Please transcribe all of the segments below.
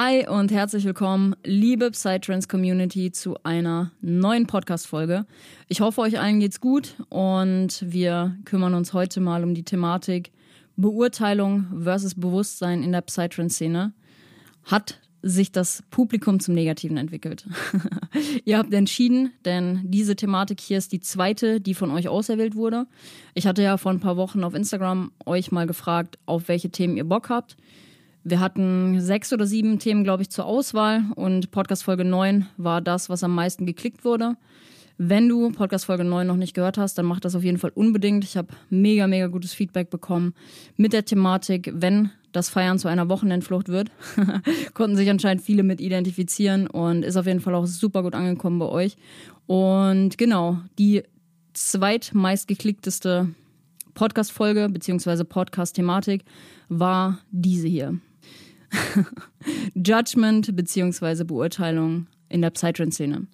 Hi und herzlich willkommen, liebe Psytrance Community, zu einer neuen Podcast-Folge. Ich hoffe, euch allen geht's gut und wir kümmern uns heute mal um die Thematik Beurteilung versus Bewusstsein in der Psytrance-Szene. Hat sich das Publikum zum Negativen entwickelt. Ihr habt entschieden, denn diese Thematik hier ist die zweite, die von euch auserwählt wurde. Ich hatte ja vor ein paar Wochen auf Instagram euch mal gefragt, auf welche Themen ihr Bock habt. Wir hatten sechs oder sieben Themen, glaube ich, zur Auswahl und Podcast Folge 9 war das, was am meisten geklickt wurde. Wenn du Podcast Folge 9 noch nicht gehört hast, dann mach das auf jeden Fall unbedingt. Ich habe mega, mega gutes Feedback bekommen mit der Thematik, wenn das Feiern zu einer Wochenendflucht wird. Konnten sich anscheinend viele mit identifizieren und ist auf jeden Fall auch super gut angekommen bei euch. Und genau, die zweitmeistgeklickteste Podcast-Folge bzw. Podcast-Thematik war diese hier. Judgment bzw. Beurteilung in der Psytrance-Szene.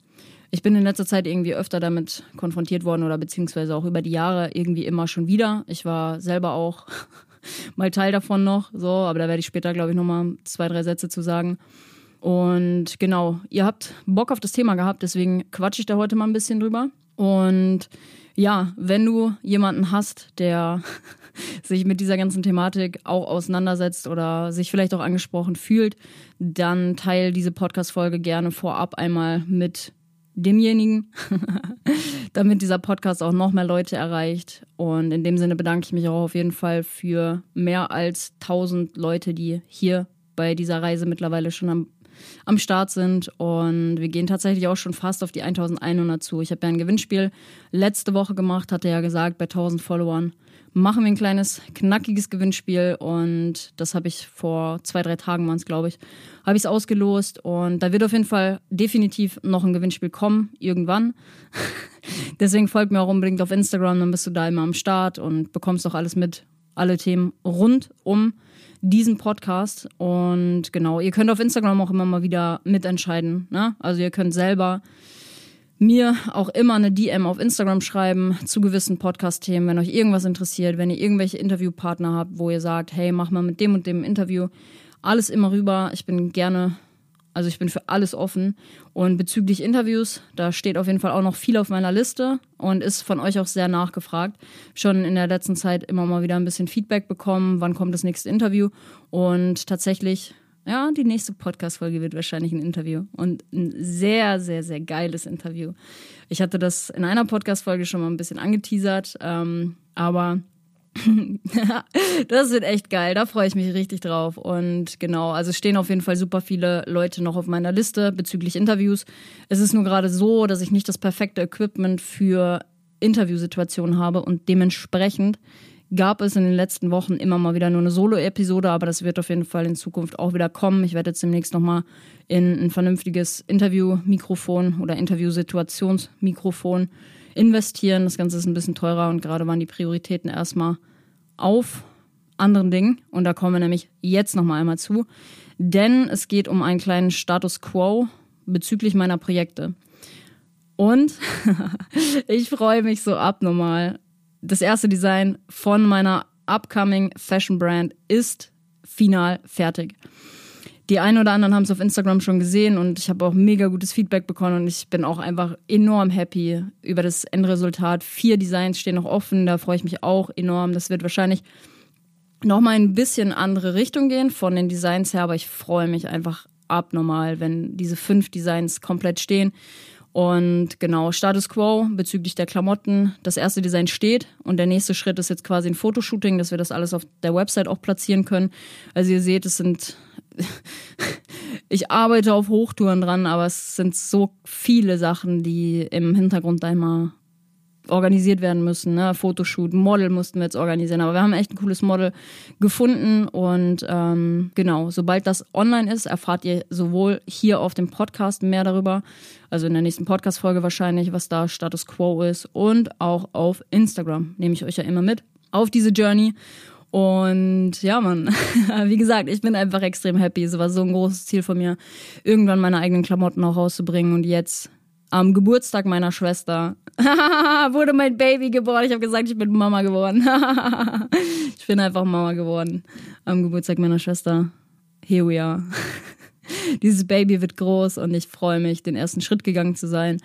Ich bin in letzter Zeit irgendwie öfter damit konfrontiert worden oder beziehungsweise auch über die Jahre irgendwie immer schon wieder. Ich war selber auch mal Teil davon noch, so, aber da werde ich später, glaube ich, nochmal zwei, drei Sätze zu sagen. Und genau, ihr habt Bock auf das Thema gehabt, deswegen quatsche ich da heute mal ein bisschen drüber. Und ja, wenn du jemanden hast, der sich mit dieser ganzen Thematik auch auseinandersetzt oder sich vielleicht auch angesprochen fühlt, dann teile diese Podcast-Folge gerne vorab einmal mit demjenigen, damit dieser Podcast auch noch mehr Leute erreicht. Und in dem Sinne bedanke ich mich auch auf jeden Fall für mehr als 1000 Leute, die hier bei dieser Reise mittlerweile schon am am Start sind. Und wir gehen tatsächlich auch schon fast auf die 1100 zu. Ich habe ja ein Gewinnspiel letzte Woche gemacht, hatte ja gesagt, bei 1000 Followern machen wir ein kleines, knackiges Gewinnspiel. Und das habe ich vor zwei, drei Tagen, waren es, glaube ich, habe ich es ausgelost. Und da wird auf jeden Fall definitiv noch ein Gewinnspiel kommen, irgendwann. Deswegen folgt mir auch unbedingt auf Instagram, dann bist du da immer am Start und bekommst auch alles mit, alle Themen rund um diesen Podcast. Und genau, ihr könnt auf Instagram auch immer mal wieder mitentscheiden. Ne? Also ihr könnt selber mir auch immer eine DM auf Instagram schreiben zu gewissen Podcast-Themen, wenn euch irgendwas interessiert, wenn ihr irgendwelche Interviewpartner habt, wo ihr sagt, hey, mach mal mit dem und dem Interview. Alles immer rüber. Ich bin gerne also ich bin für alles offen. Und bezüglich Interviews, da steht auf jeden Fall auch noch viel auf meiner Liste und ist von euch auch sehr nachgefragt. Schon in der letzten Zeit immer mal wieder ein bisschen Feedback bekommen, wann kommt das nächste Interview. Und tatsächlich, ja, die nächste Podcast-Folge wird wahrscheinlich ein Interview. Und ein sehr, sehr, sehr geiles Interview. Ich hatte das in einer Podcast-Folge schon mal ein bisschen angeteasert, ähm, aber das wird echt geil, da freue ich mich richtig drauf. Und genau, also stehen auf jeden Fall super viele Leute noch auf meiner Liste bezüglich Interviews. Es ist nur gerade so, dass ich nicht das perfekte Equipment für Interviewsituationen habe und dementsprechend gab es in den letzten Wochen immer mal wieder nur eine Solo-Episode, aber das wird auf jeden Fall in Zukunft auch wieder kommen. Ich werde jetzt demnächst nochmal in ein vernünftiges Interview-Mikrofon oder Interviewsituationsmikrofon investieren. Das Ganze ist ein bisschen teurer und gerade waren die Prioritäten erstmal auf anderen Dingen. Und da kommen wir nämlich jetzt nochmal einmal zu. Denn es geht um einen kleinen Status quo bezüglich meiner Projekte. Und ich freue mich so abnormal. Das erste Design von meiner upcoming Fashion Brand ist final fertig die einen oder anderen haben es auf Instagram schon gesehen und ich habe auch mega gutes Feedback bekommen und ich bin auch einfach enorm happy über das Endresultat. Vier Designs stehen noch offen, da freue ich mich auch enorm. Das wird wahrscheinlich nochmal ein bisschen andere Richtung gehen von den Designs her, aber ich freue mich einfach abnormal, wenn diese fünf Designs komplett stehen. Und genau, Status Quo bezüglich der Klamotten. Das erste Design steht und der nächste Schritt ist jetzt quasi ein Fotoshooting, dass wir das alles auf der Website auch platzieren können. Also ihr seht, es sind ich arbeite auf Hochtouren dran, aber es sind so viele Sachen, die im Hintergrund da immer organisiert werden müssen. Ne? Fotoshoot, Model mussten wir jetzt organisieren. Aber wir haben echt ein cooles Model gefunden. Und ähm, genau, sobald das online ist, erfahrt ihr sowohl hier auf dem Podcast mehr darüber, also in der nächsten Podcast-Folge wahrscheinlich, was da Status Quo ist, und auch auf Instagram. Nehme ich euch ja immer mit auf diese Journey. Und ja, man, wie gesagt, ich bin einfach extrem happy. Es war so ein großes Ziel von mir, irgendwann meine eigenen Klamotten auch rauszubringen. Und jetzt am Geburtstag meiner Schwester wurde mein Baby geboren. Ich habe gesagt, ich bin Mama geworden. ich bin einfach Mama geworden. Am Geburtstag meiner Schwester. Here we are. Dieses Baby wird groß und ich freue mich, den ersten Schritt gegangen zu sein.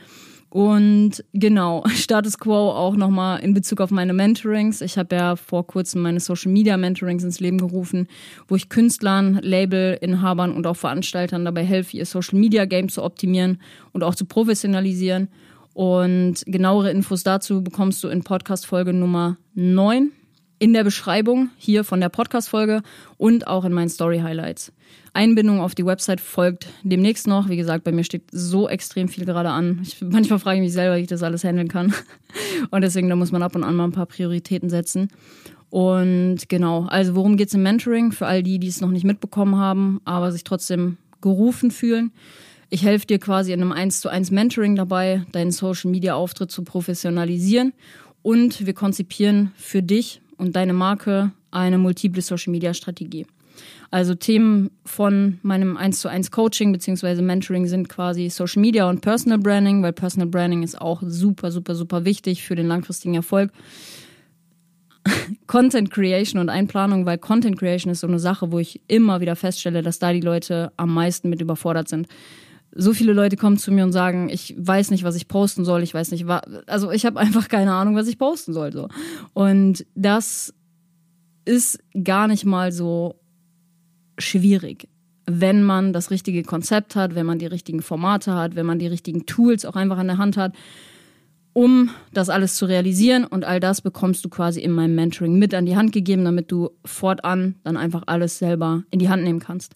Und genau, Status Quo auch nochmal in Bezug auf meine Mentorings. Ich habe ja vor kurzem meine Social Media Mentorings ins Leben gerufen, wo ich Künstlern, Labelinhabern und auch Veranstaltern dabei helfe, ihr Social Media Game zu optimieren und auch zu professionalisieren. Und genauere Infos dazu bekommst du in Podcast Folge Nummer 9 in der Beschreibung hier von der Podcast-Folge und auch in meinen Story-Highlights. Einbindung auf die Website folgt demnächst noch. Wie gesagt, bei mir steht so extrem viel gerade an. Ich, manchmal frage ich mich selber, wie ich das alles handeln kann. Und deswegen, da muss man ab und an mal ein paar Prioritäten setzen. Und genau, also worum geht es im Mentoring? Für all die, die es noch nicht mitbekommen haben, aber sich trotzdem gerufen fühlen. Ich helfe dir quasi in einem 1 zu 1 Mentoring dabei, deinen Social Media Auftritt zu professionalisieren. Und wir konzipieren für dich und deine Marke eine multiple Social Media Strategie. Also Themen von meinem 1 zu 1 Coaching bzw. Mentoring sind quasi Social Media und Personal Branding, weil Personal Branding ist auch super, super, super wichtig für den langfristigen Erfolg. Content Creation und Einplanung, weil Content Creation ist so eine Sache, wo ich immer wieder feststelle, dass da die Leute am meisten mit überfordert sind. So viele Leute kommen zu mir und sagen, ich weiß nicht, was ich posten soll, ich weiß nicht, also ich habe einfach keine Ahnung, was ich posten soll. So. Und das ist gar nicht mal so schwierig, wenn man das richtige Konzept hat, wenn man die richtigen Formate hat, wenn man die richtigen Tools auch einfach an der Hand hat, um das alles zu realisieren. Und all das bekommst du quasi in meinem Mentoring mit an die Hand gegeben, damit du fortan dann einfach alles selber in die Hand nehmen kannst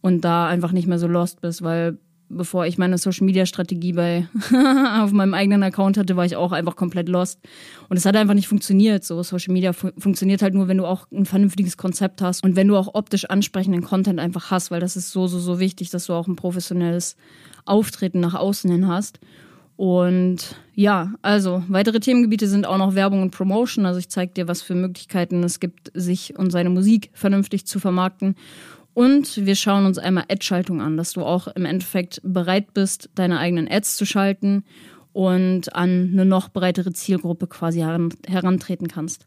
und da einfach nicht mehr so lost bist, weil bevor ich meine Social Media Strategie bei auf meinem eigenen Account hatte, war ich auch einfach komplett lost und es hat einfach nicht funktioniert. So Social Media fu funktioniert halt nur, wenn du auch ein vernünftiges Konzept hast und wenn du auch optisch ansprechenden Content einfach hast, weil das ist so so so wichtig, dass du auch ein professionelles Auftreten nach außen hin hast. Und ja, also weitere Themengebiete sind auch noch Werbung und Promotion. Also ich zeige dir, was für Möglichkeiten es gibt, sich und seine Musik vernünftig zu vermarkten. Und wir schauen uns einmal Ad-Schaltung an, dass du auch im Endeffekt bereit bist, deine eigenen Ads zu schalten und an eine noch breitere Zielgruppe quasi heran, herantreten kannst.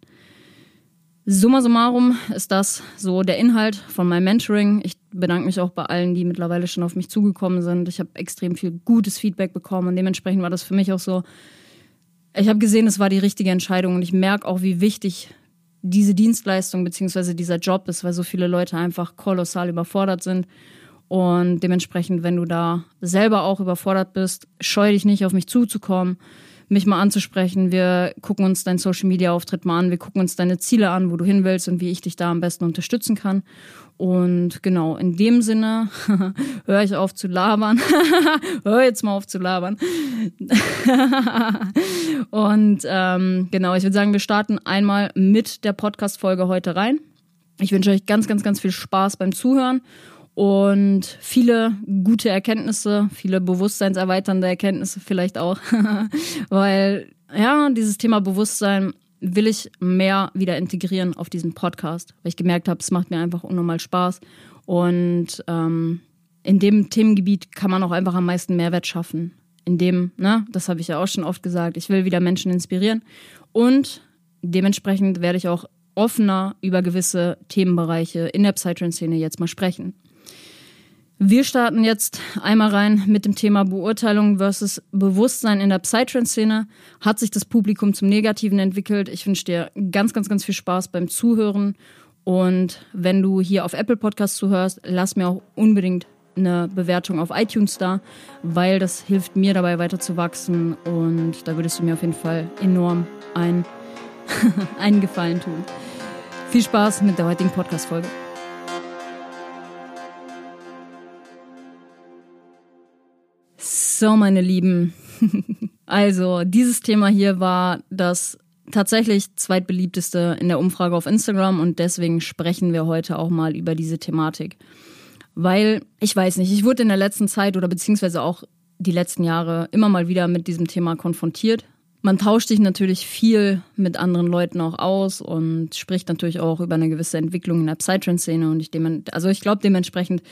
Summa summarum ist das so der Inhalt von meinem Mentoring. Ich bedanke mich auch bei allen, die mittlerweile schon auf mich zugekommen sind. Ich habe extrem viel gutes Feedback bekommen und dementsprechend war das für mich auch so. Ich habe gesehen, es war die richtige Entscheidung und ich merke auch, wie wichtig diese Dienstleistung beziehungsweise dieser Job ist, weil so viele Leute einfach kolossal überfordert sind. Und dementsprechend, wenn du da selber auch überfordert bist, scheu dich nicht, auf mich zuzukommen, mich mal anzusprechen. Wir gucken uns deinen Social Media Auftritt mal an, wir gucken uns deine Ziele an, wo du hin willst und wie ich dich da am besten unterstützen kann. Und genau, in dem Sinne höre ich auf zu labern. hör jetzt mal auf zu labern. und ähm, genau, ich würde sagen, wir starten einmal mit der Podcast-Folge heute rein. Ich wünsche euch ganz, ganz, ganz viel Spaß beim Zuhören und viele gute Erkenntnisse, viele bewusstseinserweiternde Erkenntnisse vielleicht auch, weil ja, dieses Thema Bewusstsein will ich mehr wieder integrieren auf diesem Podcast, weil ich gemerkt habe, es macht mir einfach unnormal Spaß und ähm, in dem Themengebiet kann man auch einfach am meisten Mehrwert schaffen. In dem, ne, das habe ich ja auch schon oft gesagt, ich will wieder Menschen inspirieren und dementsprechend werde ich auch offener über gewisse Themenbereiche in der Psytrance-Szene jetzt mal sprechen. Wir starten jetzt einmal rein mit dem Thema Beurteilung versus Bewusstsein in der Psytrance-Szene. Hat sich das Publikum zum Negativen entwickelt? Ich wünsche dir ganz, ganz, ganz viel Spaß beim Zuhören. Und wenn du hier auf Apple Podcasts zuhörst, lass mir auch unbedingt eine Bewertung auf iTunes da, weil das hilft mir dabei weiter zu wachsen. Und da würdest du mir auf jeden Fall enorm ein, einen Gefallen tun. Viel Spaß mit der heutigen Podcast-Folge. So, meine Lieben. also, dieses Thema hier war das tatsächlich zweitbeliebteste in der Umfrage auf Instagram und deswegen sprechen wir heute auch mal über diese Thematik. Weil, ich weiß nicht, ich wurde in der letzten Zeit oder beziehungsweise auch die letzten Jahre immer mal wieder mit diesem Thema konfrontiert. Man tauscht sich natürlich viel mit anderen Leuten auch aus und spricht natürlich auch über eine gewisse Entwicklung in der Psytrance-Szene und ich also ich glaube dementsprechend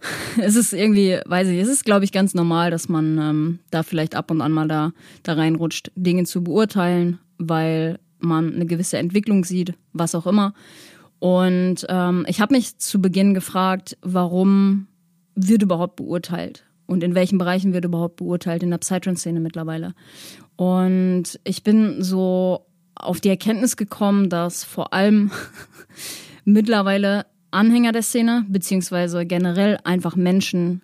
es ist irgendwie, weiß ich, es ist, glaube ich, ganz normal, dass man ähm, da vielleicht ab und an mal da, da reinrutscht, Dinge zu beurteilen, weil man eine gewisse Entwicklung sieht, was auch immer. Und ähm, ich habe mich zu Beginn gefragt, warum wird überhaupt beurteilt? Und in welchen Bereichen wird überhaupt beurteilt in der Psytrance-Szene mittlerweile? Und ich bin so auf die Erkenntnis gekommen, dass vor allem mittlerweile Anhänger der Szene, beziehungsweise generell einfach Menschen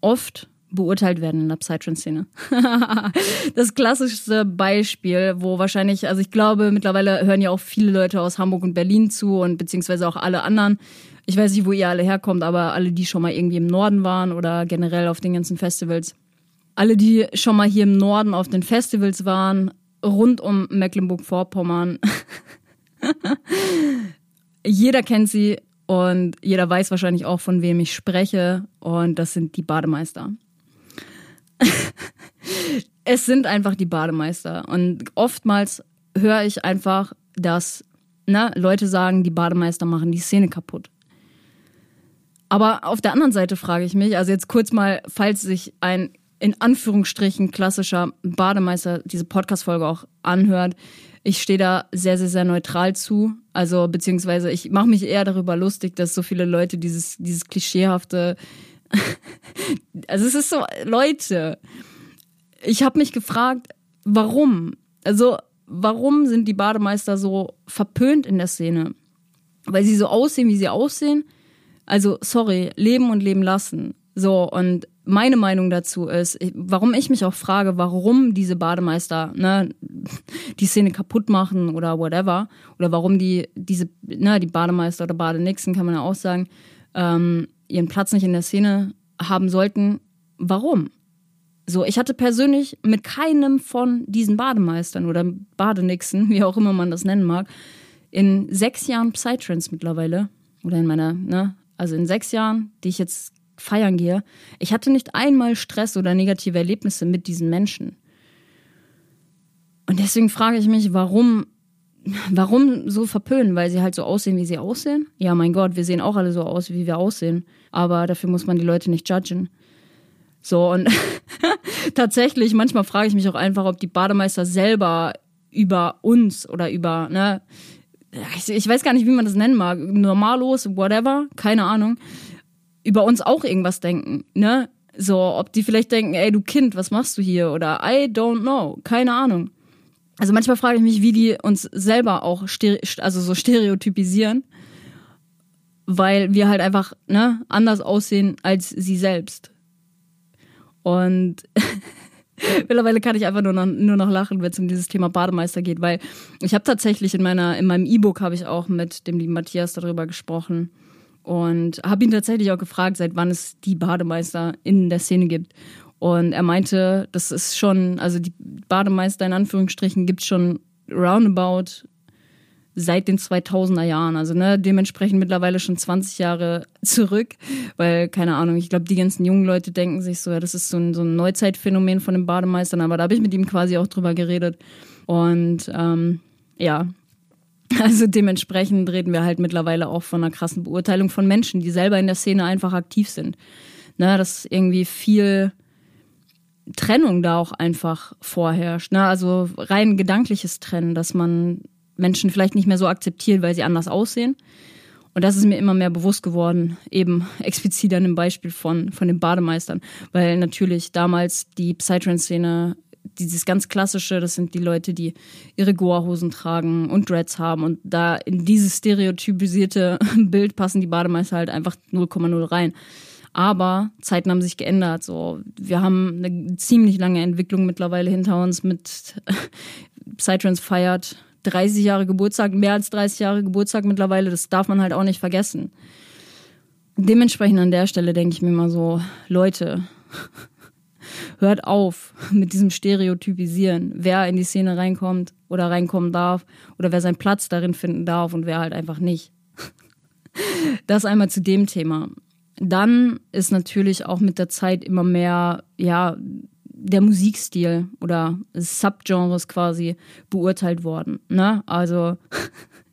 oft beurteilt werden in der Psytrance-Szene. das klassischste Beispiel, wo wahrscheinlich, also ich glaube, mittlerweile hören ja auch viele Leute aus Hamburg und Berlin zu und beziehungsweise auch alle anderen. Ich weiß nicht, wo ihr alle herkommt, aber alle, die schon mal irgendwie im Norden waren oder generell auf den ganzen Festivals. Alle, die schon mal hier im Norden auf den Festivals waren, rund um Mecklenburg-Vorpommern. Jeder kennt sie und jeder weiß wahrscheinlich auch, von wem ich spreche. Und das sind die Bademeister. es sind einfach die Bademeister. Und oftmals höre ich einfach, dass ne, Leute sagen, die Bademeister machen die Szene kaputt. Aber auf der anderen Seite frage ich mich, also jetzt kurz mal, falls sich ein in Anführungsstrichen klassischer Bademeister diese Podcast-Folge auch anhört, ich stehe da sehr, sehr, sehr neutral zu. Also, beziehungsweise ich mache mich eher darüber lustig, dass so viele Leute dieses, dieses klischeehafte also es ist so, Leute, ich habe mich gefragt, warum? Also, warum sind die Bademeister so verpönt in der Szene? Weil sie so aussehen, wie sie aussehen? Also, sorry, leben und leben lassen. So, und meine Meinung dazu ist, warum ich mich auch frage, warum diese Bademeister ne, die Szene kaputt machen oder whatever, oder warum die diese, ne, die Bademeister oder Badenixen, kann man ja auch sagen, ähm, ihren Platz nicht in der Szene haben sollten, warum? So, ich hatte persönlich mit keinem von diesen Bademeistern oder Badenixen, wie auch immer man das nennen mag, in sechs Jahren Psytrance mittlerweile, oder in meiner, ne, also in sechs Jahren, die ich jetzt feiern gehe, ich hatte nicht einmal Stress oder negative Erlebnisse mit diesen Menschen. Und deswegen frage ich mich, warum, warum so verpönen? Weil sie halt so aussehen, wie sie aussehen? Ja, mein Gott, wir sehen auch alle so aus, wie wir aussehen aber dafür muss man die Leute nicht judgen. So, und tatsächlich, manchmal frage ich mich auch einfach, ob die Bademeister selber über uns oder über, ne, ich, weiß gar nicht, wie man das nennen mag, normalos, whatever, keine Ahnung, über uns auch irgendwas denken, ne? So, ob die vielleicht denken, ey, du Kind, was machst du hier? Oder I don't know, keine Ahnung. Also manchmal frage ich mich, wie die uns selber auch also so stereotypisieren weil wir halt einfach ne, anders aussehen als sie selbst. Und mittlerweile kann ich einfach nur noch, nur noch lachen, wenn es um dieses Thema Bademeister geht, weil ich habe tatsächlich in meiner in meinem E-Book habe ich auch mit dem lieben Matthias darüber gesprochen und habe ihn tatsächlich auch gefragt, seit wann es die Bademeister in der Szene gibt. Und er meinte, das ist schon, also die Bademeister in Anführungsstrichen gibt es schon roundabout seit den 2000er Jahren. Also ne, dementsprechend mittlerweile schon 20 Jahre zurück, weil keine Ahnung, ich glaube, die ganzen jungen Leute denken sich so, ja, das ist so ein, so ein Neuzeitphänomen von den Bademeistern, aber da habe ich mit ihm quasi auch drüber geredet. Und ähm, ja, also dementsprechend reden wir halt mittlerweile auch von einer krassen Beurteilung von Menschen, die selber in der Szene einfach aktiv sind. Ne, dass irgendwie viel Trennung da auch einfach vorherrscht. Ne? Also rein gedankliches Trennen, dass man Menschen vielleicht nicht mehr so akzeptiert, weil sie anders aussehen. Und das ist mir immer mehr bewusst geworden, eben explizit an dem Beispiel von, von den Bademeistern. Weil natürlich damals die Psytrance-Szene, dieses ganz klassische, das sind die Leute, die ihre Goa-Hosen tragen und Dreads haben. Und da in dieses stereotypisierte Bild passen die Bademeister halt einfach 0,0 rein. Aber Zeiten haben sich geändert. So, wir haben eine ziemlich lange Entwicklung mittlerweile hinter uns mit Psytrance feiert 30 Jahre Geburtstag, mehr als 30 Jahre Geburtstag mittlerweile, das darf man halt auch nicht vergessen. Dementsprechend an der Stelle denke ich mir mal so, Leute, hört auf mit diesem Stereotypisieren, wer in die Szene reinkommt oder reinkommen darf oder wer seinen Platz darin finden darf und wer halt einfach nicht. Das einmal zu dem Thema. Dann ist natürlich auch mit der Zeit immer mehr, ja, der Musikstil oder Subgenres quasi beurteilt worden. Ne? Also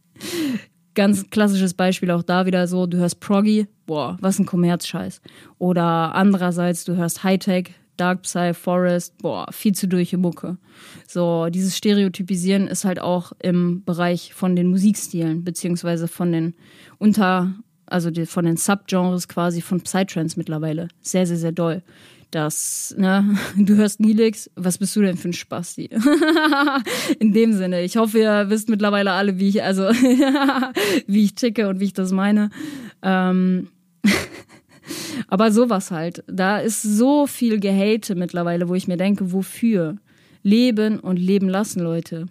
ganz klassisches Beispiel auch da wieder so, du hörst Proggy, boah, was ein Kommerzscheiß. Oder andererseits, du hörst Hightech, Dark Psy, Forest, boah, viel zu durche Mucke. So, dieses Stereotypisieren ist halt auch im Bereich von den Musikstilen, beziehungsweise von den Unter, also die, von den Subgenres quasi von Psytrance mittlerweile. Sehr, sehr, sehr doll. Das, ne, du hörst Nilix, was bist du denn für ein Spasti? In dem Sinne, ich hoffe, ihr wisst mittlerweile alle, wie ich, also, wie ich ticke und wie ich das meine. Ähm, aber sowas halt. Da ist so viel Gehate mittlerweile, wo ich mir denke, wofür? Leben und leben lassen, Leute.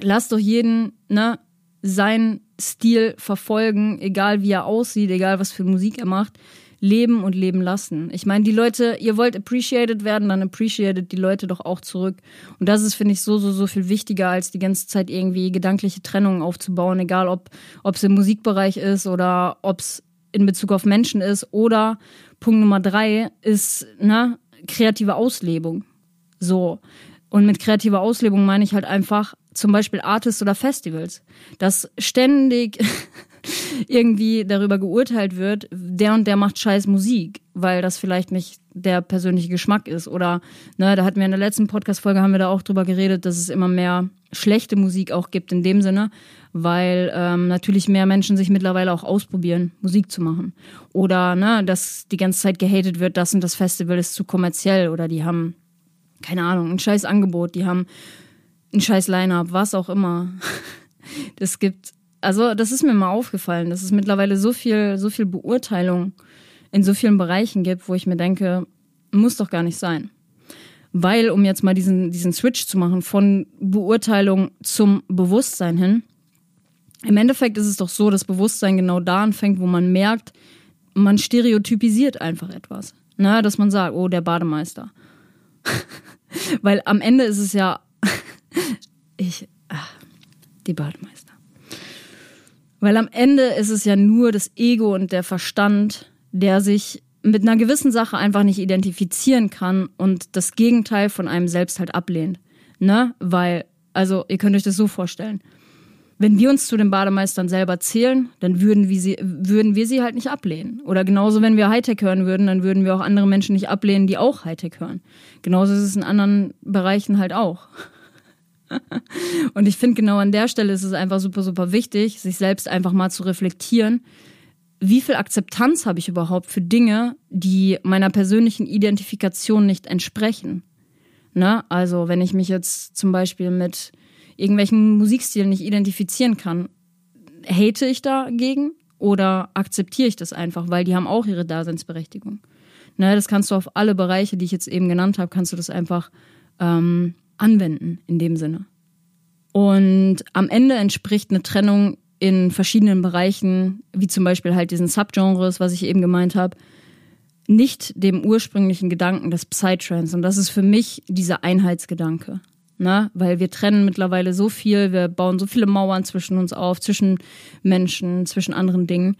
Lasst doch jeden, ne, seinen Stil verfolgen, egal wie er aussieht, egal was für Musik er macht. Leben und leben lassen. Ich meine, die Leute, ihr wollt appreciated werden, dann appreciated die Leute doch auch zurück. Und das ist, finde ich, so, so, so viel wichtiger, als die ganze Zeit irgendwie gedankliche Trennungen aufzubauen, egal ob es im Musikbereich ist oder ob es in Bezug auf Menschen ist. Oder Punkt Nummer drei ist ne, kreative Auslebung. So. Und mit kreativer Auslebung meine ich halt einfach zum Beispiel Artists oder Festivals, dass ständig irgendwie darüber geurteilt wird, der und der macht scheiß Musik, weil das vielleicht nicht der persönliche Geschmack ist. Oder, ne, da hatten wir in der letzten Podcast-Folge haben wir da auch drüber geredet, dass es immer mehr schlechte Musik auch gibt in dem Sinne, weil ähm, natürlich mehr Menschen sich mittlerweile auch ausprobieren, Musik zu machen. Oder ne, dass die ganze Zeit gehatet wird, das und das Festival ist zu kommerziell oder die haben, keine Ahnung, ein scheiß Angebot, die haben ein scheiß Line-Up, was auch immer. Das gibt, also das ist mir mal aufgefallen, dass es mittlerweile so viel, so viel Beurteilung in so vielen Bereichen gibt, wo ich mir denke, muss doch gar nicht sein. Weil, um jetzt mal diesen, diesen Switch zu machen von Beurteilung zum Bewusstsein hin, im Endeffekt ist es doch so, dass Bewusstsein genau da anfängt, wo man merkt, man stereotypisiert einfach etwas. Na, dass man sagt, oh, der Bademeister. Weil am Ende ist es ja, ich, ach, die Bademeister. Weil am Ende ist es ja nur das Ego und der Verstand, der sich mit einer gewissen Sache einfach nicht identifizieren kann und das Gegenteil von einem selbst halt ablehnt. Ne? Weil, also, ihr könnt euch das so vorstellen. Wenn wir uns zu den Bademeistern selber zählen, dann würden wir, sie, würden wir sie halt nicht ablehnen. Oder genauso, wenn wir Hightech hören würden, dann würden wir auch andere Menschen nicht ablehnen, die auch Hightech hören. Genauso ist es in anderen Bereichen halt auch. Und ich finde, genau an der Stelle ist es einfach super, super wichtig, sich selbst einfach mal zu reflektieren, wie viel Akzeptanz habe ich überhaupt für Dinge, die meiner persönlichen Identifikation nicht entsprechen. Ne? Also wenn ich mich jetzt zum Beispiel mit irgendwelchen Musikstilen nicht identifizieren kann, hate ich dagegen oder akzeptiere ich das einfach, weil die haben auch ihre Daseinsberechtigung. Ne? Das kannst du auf alle Bereiche, die ich jetzt eben genannt habe, kannst du das einfach ähm, anwenden in dem Sinne. Und am Ende entspricht eine Trennung in verschiedenen Bereichen, wie zum Beispiel halt diesen Subgenres, was ich eben gemeint habe, nicht dem ursprünglichen Gedanken des Psytrance. Und das ist für mich dieser Einheitsgedanke. Ne? Weil wir trennen mittlerweile so viel, wir bauen so viele Mauern zwischen uns auf, zwischen Menschen, zwischen anderen Dingen.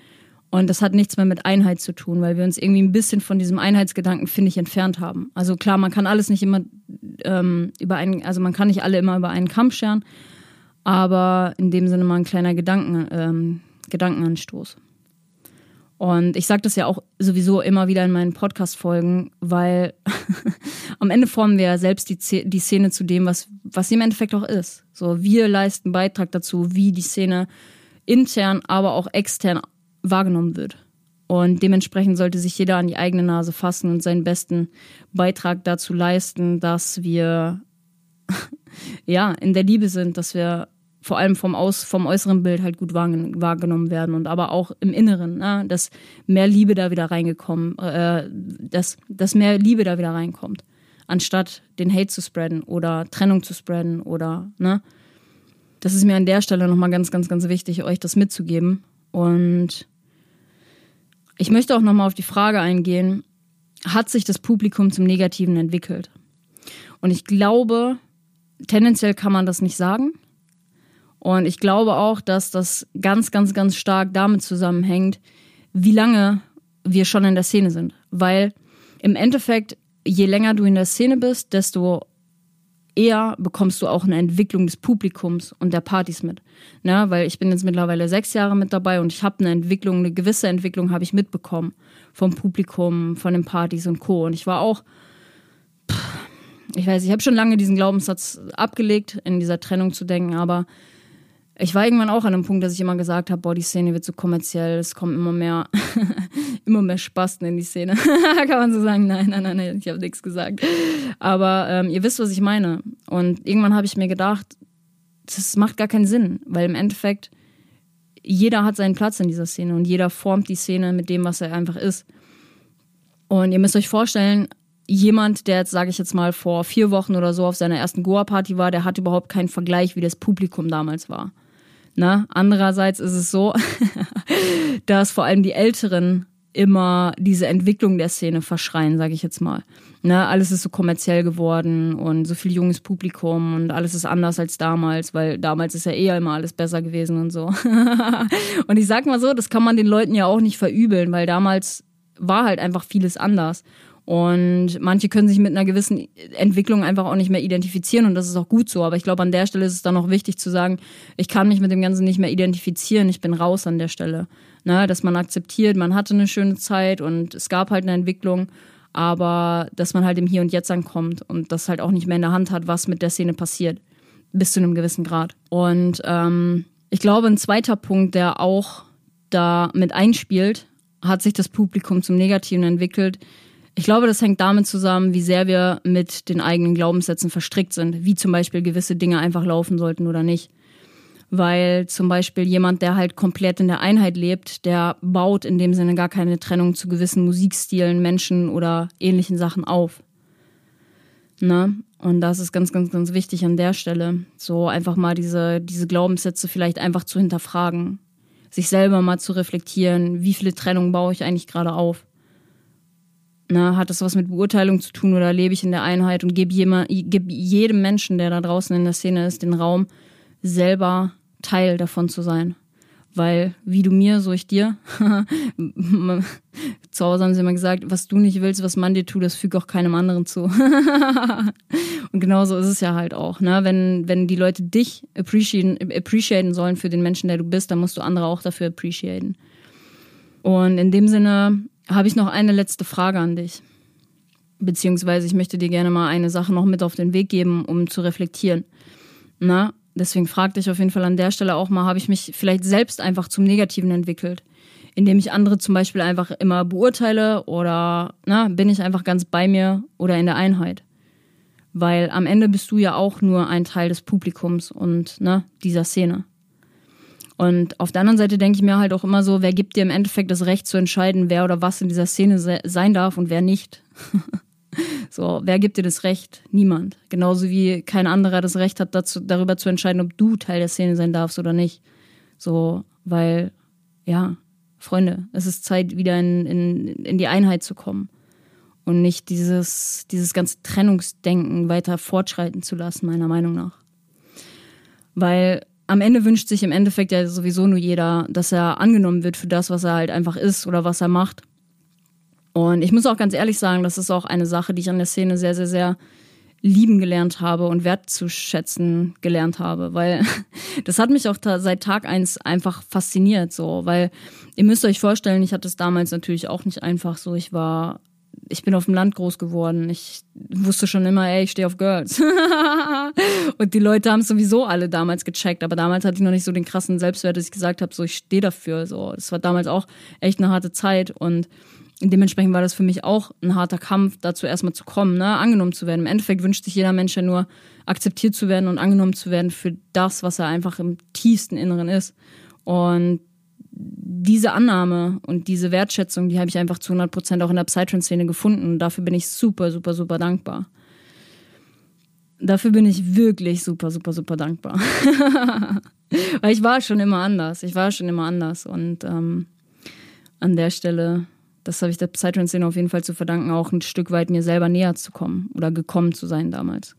Und das hat nichts mehr mit Einheit zu tun, weil wir uns irgendwie ein bisschen von diesem Einheitsgedanken, finde ich, entfernt haben. Also klar, man kann alles nicht immer ähm, über einen, also man kann nicht alle immer über einen Kamm scheren, aber in dem Sinne mal ein kleiner Gedanken, ähm, Gedankenanstoß. Und ich sage das ja auch sowieso immer wieder in meinen Podcast-Folgen, weil am Ende formen wir ja selbst die, die Szene zu dem, was, was sie im Endeffekt auch ist. So, wir leisten Beitrag dazu, wie die Szene intern, aber auch extern wahrgenommen wird. Und dementsprechend sollte sich jeder an die eigene Nase fassen und seinen besten Beitrag dazu leisten, dass wir ja in der Liebe sind, dass wir vor allem vom, Aus, vom äußeren Bild halt gut wahrgenommen werden und aber auch im Inneren, ne, dass mehr Liebe da wieder reingekommen, äh, dass, dass mehr Liebe da wieder reinkommt, anstatt den Hate zu spreaden oder Trennung zu spreaden oder, ne. Das ist mir an der Stelle nochmal ganz, ganz, ganz wichtig, euch das mitzugeben. Und ich möchte auch nochmal auf die Frage eingehen, hat sich das Publikum zum Negativen entwickelt. Und ich glaube, tendenziell kann man das nicht sagen. Und ich glaube auch, dass das ganz, ganz, ganz stark damit zusammenhängt, wie lange wir schon in der Szene sind. Weil im Endeffekt, je länger du in der Szene bist, desto eher bekommst du auch eine Entwicklung des Publikums und der Partys mit. Ne? Weil ich bin jetzt mittlerweile sechs Jahre mit dabei und ich habe eine Entwicklung, eine gewisse Entwicklung habe ich mitbekommen vom Publikum, von den Partys und Co. Und ich war auch, ich weiß, ich habe schon lange diesen Glaubenssatz abgelegt, in dieser Trennung zu denken, aber ich war irgendwann auch an einem Punkt, dass ich immer gesagt habe, boah, die Szene wird so kommerziell, es kommen immer mehr, immer mehr Spasten in die Szene. Kann man so sagen, nein, nein, nein, nein ich habe nichts gesagt. Aber ähm, ihr wisst, was ich meine. Und irgendwann habe ich mir gedacht, das macht gar keinen Sinn, weil im Endeffekt jeder hat seinen Platz in dieser Szene und jeder formt die Szene mit dem, was er einfach ist. Und ihr müsst euch vorstellen, jemand, der jetzt, sage ich jetzt mal, vor vier Wochen oder so auf seiner ersten Goa-Party war, der hat überhaupt keinen Vergleich, wie das Publikum damals war. Ne? Andererseits ist es so, dass vor allem die Älteren immer diese Entwicklung der Szene verschreien, sage ich jetzt mal. Ne, alles ist so kommerziell geworden und so viel junges Publikum und alles ist anders als damals, weil damals ist ja eher immer alles besser gewesen und so. und ich sag mal so, das kann man den Leuten ja auch nicht verübeln, weil damals war halt einfach vieles anders. Und manche können sich mit einer gewissen Entwicklung einfach auch nicht mehr identifizieren und das ist auch gut so. Aber ich glaube, an der Stelle ist es dann auch wichtig zu sagen, ich kann mich mit dem Ganzen nicht mehr identifizieren, ich bin raus an der Stelle. Ne? Dass man akzeptiert, man hatte eine schöne Zeit und es gab halt eine Entwicklung, aber dass man halt im Hier und Jetzt ankommt und das halt auch nicht mehr in der Hand hat, was mit der Szene passiert. Bis zu einem gewissen Grad. Und ähm, ich glaube, ein zweiter Punkt, der auch da mit einspielt, hat sich das Publikum zum Negativen entwickelt, ich glaube, das hängt damit zusammen, wie sehr wir mit den eigenen Glaubenssätzen verstrickt sind, wie zum Beispiel gewisse Dinge einfach laufen sollten oder nicht. Weil zum Beispiel jemand, der halt komplett in der Einheit lebt, der baut in dem Sinne gar keine Trennung zu gewissen Musikstilen, Menschen oder ähnlichen Sachen auf. Ne? Und das ist ganz, ganz, ganz wichtig an der Stelle. So einfach mal diese, diese Glaubenssätze vielleicht einfach zu hinterfragen. Sich selber mal zu reflektieren, wie viele Trennungen baue ich eigentlich gerade auf na, hat das was mit Beurteilung zu tun oder lebe ich in der Einheit und gebe, gebe jedem Menschen, der da draußen in der Szene ist, den Raum, selber Teil davon zu sein. Weil, wie du mir, so ich dir. zu Hause haben sie immer gesagt, was du nicht willst, was man dir tut, das fügt auch keinem anderen zu. und genauso ist es ja halt auch. Ne? Wenn, wenn die Leute dich appreciaten, appreciaten sollen für den Menschen, der du bist, dann musst du andere auch dafür appreciaten. Und in dem Sinne habe ich noch eine letzte Frage an dich. Beziehungsweise ich möchte dir gerne mal eine Sache noch mit auf den Weg geben, um zu reflektieren. Na, deswegen frag dich auf jeden Fall an der Stelle auch mal, habe ich mich vielleicht selbst einfach zum Negativen entwickelt? Indem ich andere zum Beispiel einfach immer beurteile oder na, bin ich einfach ganz bei mir oder in der Einheit? Weil am Ende bist du ja auch nur ein Teil des Publikums und ne, dieser Szene. Und auf der anderen Seite denke ich mir halt auch immer so, wer gibt dir im Endeffekt das Recht zu entscheiden, wer oder was in dieser Szene se sein darf und wer nicht? so, wer gibt dir das Recht? Niemand. Genauso wie kein anderer das Recht hat, dazu, darüber zu entscheiden, ob du Teil der Szene sein darfst oder nicht. So, weil, ja, Freunde, es ist Zeit, wieder in, in, in die Einheit zu kommen und nicht dieses, dieses ganze Trennungsdenken weiter fortschreiten zu lassen, meiner Meinung nach. Weil am Ende wünscht sich im Endeffekt ja sowieso nur jeder, dass er angenommen wird für das, was er halt einfach ist oder was er macht. Und ich muss auch ganz ehrlich sagen, das ist auch eine Sache, die ich an der Szene sehr, sehr, sehr lieben gelernt habe und wertzuschätzen gelernt habe, weil das hat mich auch seit Tag eins einfach fasziniert, so, weil ihr müsst euch vorstellen, ich hatte es damals natürlich auch nicht einfach so, ich war ich bin auf dem Land groß geworden. Ich wusste schon immer, ey, ich stehe auf Girls. und die Leute haben sowieso alle damals gecheckt, aber damals hatte ich noch nicht so den krassen Selbstwert, dass ich gesagt habe, so ich stehe dafür. So, es war damals auch echt eine harte Zeit und dementsprechend war das für mich auch ein harter Kampf, dazu erstmal zu kommen, ne, angenommen zu werden. Im Endeffekt wünscht sich jeder Mensch ja nur, akzeptiert zu werden und angenommen zu werden für das, was er einfach im tiefsten Inneren ist. Und diese Annahme und diese Wertschätzung, die habe ich einfach zu 100 Prozent auch in der Psytrance-Szene gefunden. Und dafür bin ich super, super, super dankbar. Dafür bin ich wirklich super, super, super dankbar. Weil ich war schon immer anders. Ich war schon immer anders. Und ähm, an der Stelle, das habe ich der Psytrance-Szene auf jeden Fall zu verdanken, auch ein Stück weit mir selber näher zu kommen oder gekommen zu sein damals.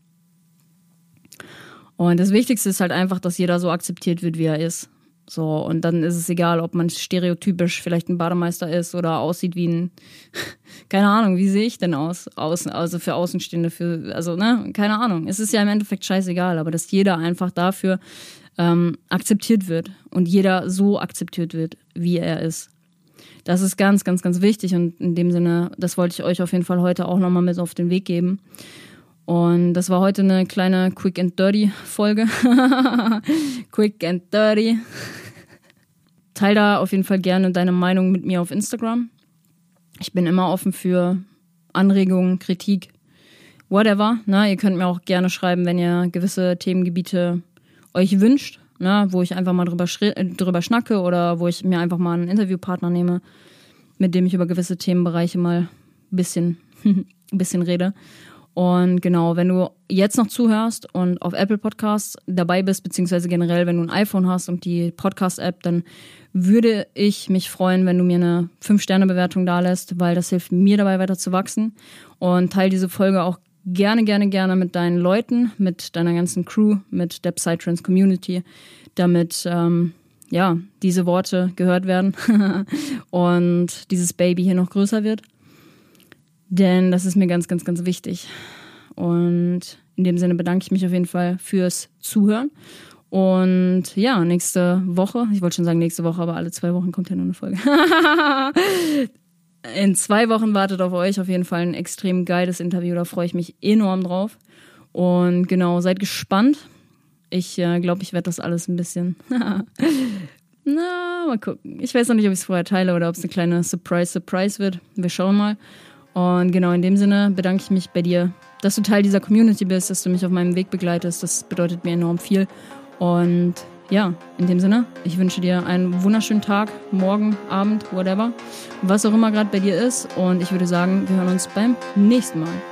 Und das Wichtigste ist halt einfach, dass jeder so akzeptiert wird, wie er ist. So, und dann ist es egal, ob man stereotypisch vielleicht ein Bademeister ist oder aussieht wie ein, keine Ahnung, wie sehe ich denn aus? Außen, also für Außenstehende, für, also, ne, keine Ahnung. Es ist ja im Endeffekt scheißegal, aber dass jeder einfach dafür ähm, akzeptiert wird und jeder so akzeptiert wird, wie er ist. Das ist ganz, ganz, ganz wichtig und in dem Sinne, das wollte ich euch auf jeden Fall heute auch nochmal mit auf den Weg geben. Und das war heute eine kleine Quick and Dirty Folge. Quick and Dirty. Teil da auf jeden Fall gerne deine Meinung mit mir auf Instagram. Ich bin immer offen für Anregungen, Kritik, whatever. Na, ne? ihr könnt mir auch gerne schreiben, wenn ihr gewisse Themengebiete euch wünscht, na, ne? wo ich einfach mal drüber, drüber schnacke oder wo ich mir einfach mal einen Interviewpartner nehme, mit dem ich über gewisse Themenbereiche mal ein bisschen, bisschen rede. Und genau, wenn du jetzt noch zuhörst und auf Apple Podcasts dabei bist, beziehungsweise generell, wenn du ein iPhone hast und die Podcast-App, dann würde ich mich freuen, wenn du mir eine 5-Sterne-Bewertung da lässt, weil das hilft mir dabei weiter zu wachsen. Und teile diese Folge auch gerne, gerne, gerne mit deinen Leuten, mit deiner ganzen Crew, mit der Psytrance Community, damit ähm, ja diese Worte gehört werden und dieses Baby hier noch größer wird. Denn das ist mir ganz, ganz, ganz wichtig. Und in dem Sinne bedanke ich mich auf jeden Fall fürs Zuhören. Und ja, nächste Woche, ich wollte schon sagen nächste Woche, aber alle zwei Wochen kommt ja nur eine Folge. in zwei Wochen wartet auf euch auf jeden Fall ein extrem geiles Interview, da freue ich mich enorm drauf. Und genau, seid gespannt. Ich äh, glaube, ich werde das alles ein bisschen. Na, mal gucken. Ich weiß noch nicht, ob ich es vorher teile oder ob es eine kleine Surprise, Surprise wird. Wir schauen mal. Und genau in dem Sinne bedanke ich mich bei dir, dass du Teil dieser Community bist, dass du mich auf meinem Weg begleitest. Das bedeutet mir enorm viel. Und ja, in dem Sinne, ich wünsche dir einen wunderschönen Tag, morgen, Abend, whatever, was auch immer gerade bei dir ist. Und ich würde sagen, wir hören uns beim nächsten Mal.